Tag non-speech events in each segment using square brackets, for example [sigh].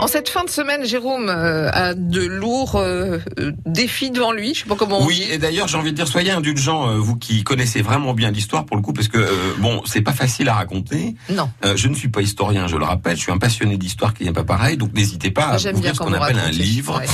En cette fin de semaine, Jérôme euh, a de lourds euh, défis devant lui. Je sais pas comment. On oui, dit. et d'ailleurs, j'ai envie de dire, soyez indulgents, euh, vous qui connaissez vraiment bien l'histoire pour le coup, parce que euh, bon, c'est pas facile à raconter. Non. Euh, je ne suis pas historien, je le rappelle. Je suis un passionné d'histoire qui n'est pas pareil, donc n'hésitez pas à ouvrir ce qu'on appelle un livre Ouais.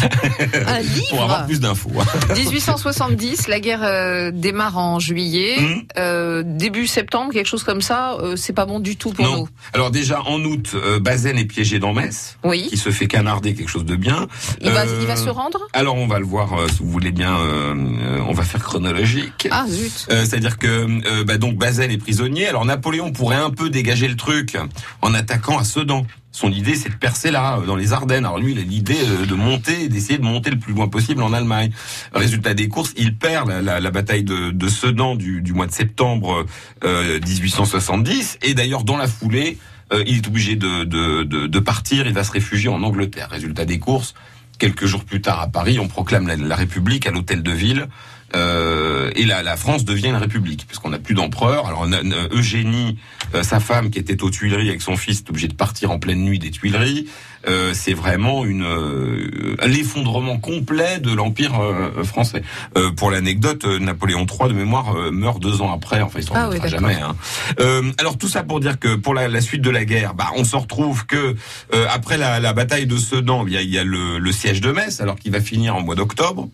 Un [laughs] pour avoir livre. plus d'infos. [laughs] hein. 1870, la guerre euh, démarre en juillet. Euh, début septembre, quelque chose comme ça. c'est pas bon du tout pour non. nous. Alors déjà en août, Bazaine est piégé dans Metz, Oui. Qui se fait canarder quelque chose de bien. Il va, Euh, il va se rendre. Alors on va le voir, euh, si vous voulez bien. euh, euh, on va faire chronologique. Ah zut. Euh, C'est-à-dire que euh, bah, donc Bazaine est prisonnier. Alors Napoléon pourrait un peu dégager le truc en attaquant à Sedan. Son idée, c'est de percer là, euh, dans les Ardennes. Alors lui, il a l'idée euh, de monter, d'essayer de monter le plus loin possible en Allemagne. Résultat des courses, il perd la, la- la bataille de, de Sedan du, du mois de septembre euh, 1870. Et d'ailleurs, dans la foulée, euh, il est obligé de, de, partir. Il va se réfugier en Angleterre. Résultat des courses, quelques jours plus tard à Paris, on proclame la, la République à l'hôtel de ville. Euh, et la, la France devient une république puisqu'on n'a plus d'empereur. Alors na- na- Eugénie, euh, sa femme qui était aux Tuileries avec son fils, est obligée de partir en pleine nuit des Tuileries. Euh, c'est vraiment une euh, l'effondrement complet de l'empire euh, français. Euh, pour l'anecdote, Napoléon III de mémoire meurt deux ans après. Enfin, il s'en Ah oui, jamais. hein. Euh, alors tout ça pour dire que pour la, la suite de la guerre, bah, on se retrouve que euh, après la, la bataille de Sedan, il y a, il y a le, le siège de Metz, alors qu'il va finir en mois d'octobre.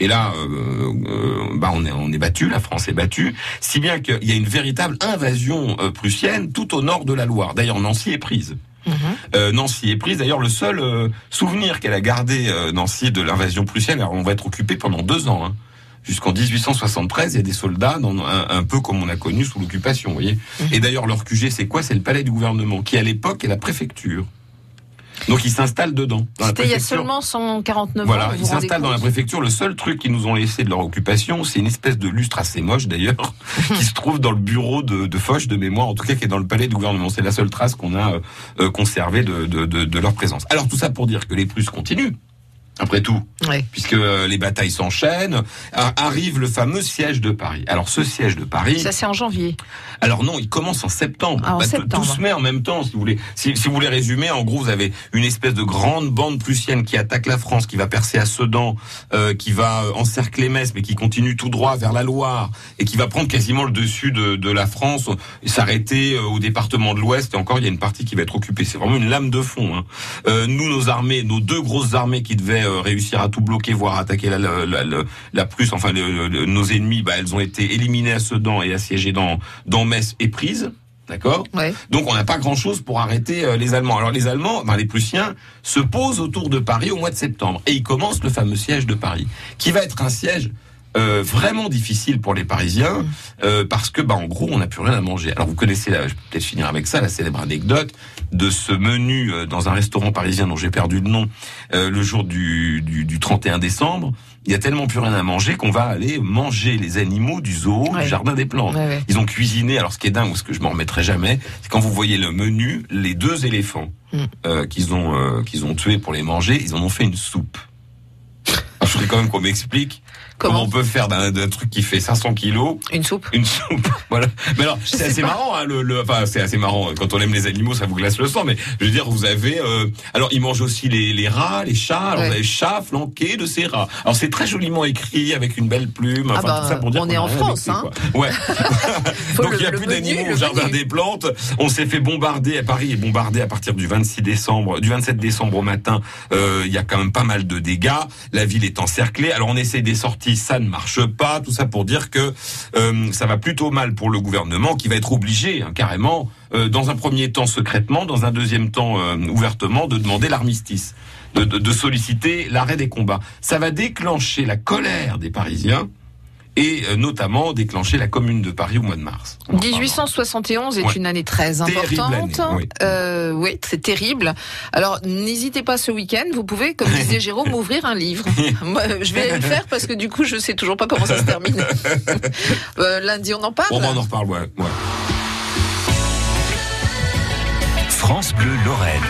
Et là, euh, euh, bah on est on est battu, la France est battue, si bien qu'il y a une véritable invasion euh, prussienne tout au nord de la Loire. D'ailleurs, Nancy est prise. Mhm. Euh, Nancy est prise. D'ailleurs, le seul euh, souvenir qu'elle a gardé euh, Nancy de l'invasion prussienne, alors on va être occupé pendant deux ans. Hein. Jusqu'en 1873, il y a des soldats, dans, un, un peu comme on a connu sous l'occupation, voyez. Mhm. Et d'ailleurs, leur QG, c'est quoi? C'est le palais du gouvernement, qui à l'époque est la préfecture. Donc ils s'installent dedans. C'était il y a seulement 149 ans. Voilà, ils vous rendez s'installent dans la préfecture. Le seul truc qu'ils nous ont laissé de leur occupation, c'est une espèce de lustre assez moche d'ailleurs, [laughs] qui se trouve dans le bureau de, de Foch de mémoire, en tout cas qui est dans le palais du gouvernement. C'est la seule trace qu'on a euh, euh, conservée de, de, de, de leur présence. Alors tout ça pour dire que les Prusses continuent. Après tout, Ouais. puisque euh, les batailles s'enchaînent, arrive le fameux siège de Paris. Alors ce siège de Paris, Ça c'est en janvier. alors non, il commence en septembre. Ah, en Bah, septembre. Tout se met en même temps, si vous voulez. Si, si vous voulez résumer, en gros, vous avez une espèce de grande bande prussienne qui attaque la France, qui va percer à Sedan, euh, qui va euh, encercler Metz, mais qui continue tout droit vers la Loire et qui va prendre quasiment le dessus de, de la France, et s'arrêter euh, au département de l'Ouest. Et encore, il y a une partie qui va être occupée. C'est vraiment une lame de fond. hein. Euh, nous, nos armées, nos deux grosses armées qui devaient euh, réussir à tout bloquer, voire attaquer la, la, la, Prusse, enfin le- le- nos ennemis, bah, elles ont été éliminées à Sedan et assiégées dans, dans Metz et prises. D'accord? Ouais. Donc on n'a pas grand-chose pour arrêter euh, les Allemands. Alors les Allemands, ben, les Prussiens, se posent autour de Paris au mois de septembre. Et ils commencent le fameux siège de Paris, qui va être un siège euh, vraiment difficile pour les Parisiens, euh, parce que, bah, en gros, on n'a plus rien à manger. Alors vous connaissez, la, je peux peut-être finir avec ça, la célèbre anecdote de ce menu euh, dans un restaurant parisien dont j'ai perdu le nom, euh, le jour du, du, du 31 décembre. Il y a tellement plus rien à manger qu'on va aller manger les animaux du zoo, Ouais. du jardin des plantes. Ouais, ouais. Ils ont cuisiné. Alors, ce qui est dingue, ou ce que je m'en remettrai jamais, c'est quand vous voyez le menu, les deux éléphants Mm. euh, qu'ils ont euh, qu'ils ont tués pour les manger, ils en ont fait une soupe. Je voudrais quand même qu'on m'explique comment, Comment on peut faire d'un truc qui fait 500 kilos Une soupe. une soupe. [laughs] voilà. Mais alors, c'est assez pas. marrant. Hein, le, le- enfin, c'est assez marrant. Quand on aime les animaux, ça vous glace le sang. Mais je veux dire, vous avez. euh, alors, ils mangent aussi les, les rats, les chats. Alors, Ouais. vous avez chat flanqué de ces rats. Alors, c'est très joliment écrit avec une belle plume. Enfin, Ah bah, tout ça pour dire on est en France, hein. quoi. Ouais. [laughs] Donc il n'y a plus d'animaux au jardin menu. des plantes. On s'est fait bombarder à Paris et bombardé à partir du 26 décembre, du 27 décembre au matin. Euh, Il y a quand même pas mal de dégâts. La ville est Alors on essaie des sorties, ça ne marche pas. Tout ça pour dire que euh, ça va plutôt mal pour le gouvernement qui va être obligé hein, carrément, euh, dans un premier temps secrètement, dans un deuxième temps euh, ouvertement, de demander l'armistice. De solliciter l'arrêt des combats. Ça va déclencher la colère des Parisiens et euh, notamment déclencher la Commune de Paris au mois de mars. On en reparlera. 1871 est Ouais. une année très importante. année, oui. Euh, oui, c'est terrible. Alors, n'hésitez pas ce week-end, vous pouvez, comme disait [laughs] Jérôme, ouvrir un livre. Moi, je vais le faire parce que du coup, je sais toujours pas comment ça se termine. [laughs] Euh, lundi, on en parle. Bon, on en reparle, ouais. ouais. France Bleu Lorraine.